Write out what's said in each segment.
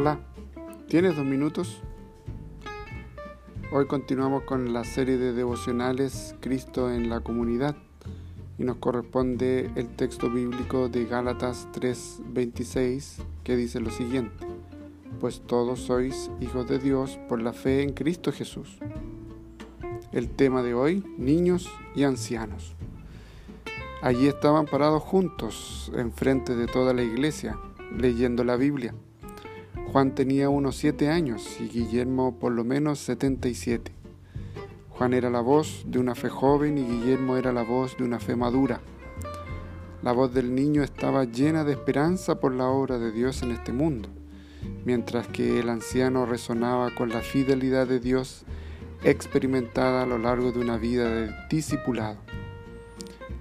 Hola, ¿tienes dos minutos? Hoy continuamos con la serie de devocionales Cristo en la comunidad y nos corresponde el texto bíblico de Gálatas 3:26 que dice lo siguiente, pues todos sois hijos de Dios por la fe en Cristo Jesús. El tema de hoy, niños y ancianos. Allí estaban parados juntos, enfrente de toda la iglesia, leyendo la Biblia. Juan tenía unos siete años y Guillermo por lo menos setenta y siete. Juan era la voz de una fe joven y Guillermo era la voz de una fe madura. La voz del niño estaba llena de esperanza por la obra de Dios en este mundo, mientras que el anciano resonaba con la fidelidad de Dios experimentada a lo largo de una vida de discipulado.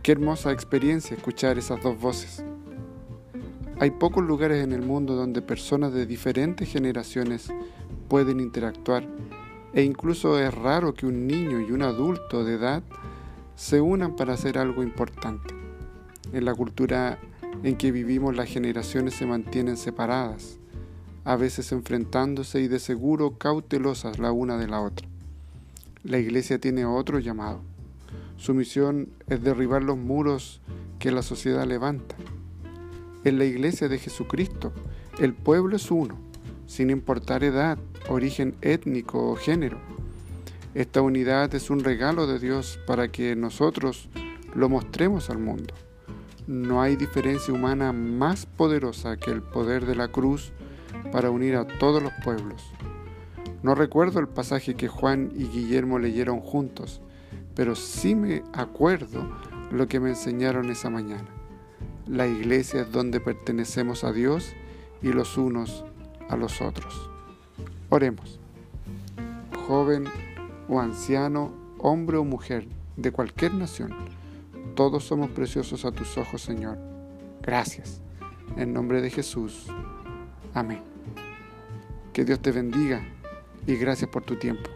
Qué hermosa experiencia escuchar esas dos voces. Hay pocos lugares en el mundo donde personas de diferentes generaciones pueden interactuar e incluso es raro que un niño y un adulto de edad se unan para hacer algo importante. En la cultura en que vivimos las generaciones se mantienen separadas, a veces enfrentándose y de seguro cautelosas la una de la otra. La iglesia tiene otro llamado. Su misión es derribar los muros que la sociedad levanta en la iglesia de Jesucristo, el pueblo es uno, sin importar edad, origen étnico o género. Esta unidad es un regalo de Dios para que nosotros lo mostremos al mundo. No hay diferencia humana más poderosa que el poder de la cruz para unir a todos los pueblos. No recuerdo el pasaje que Juan y Guillermo leyeron juntos, pero sí me acuerdo lo que me enseñaron esa mañana. La iglesia es donde pertenecemos a Dios y los unos a los otros. Oremos. Joven o anciano, hombre o mujer, de cualquier nación, todos somos preciosos a tus ojos, Señor. Gracias. En nombre de Jesús. Amén. Que Dios te bendiga y gracias por tu tiempo.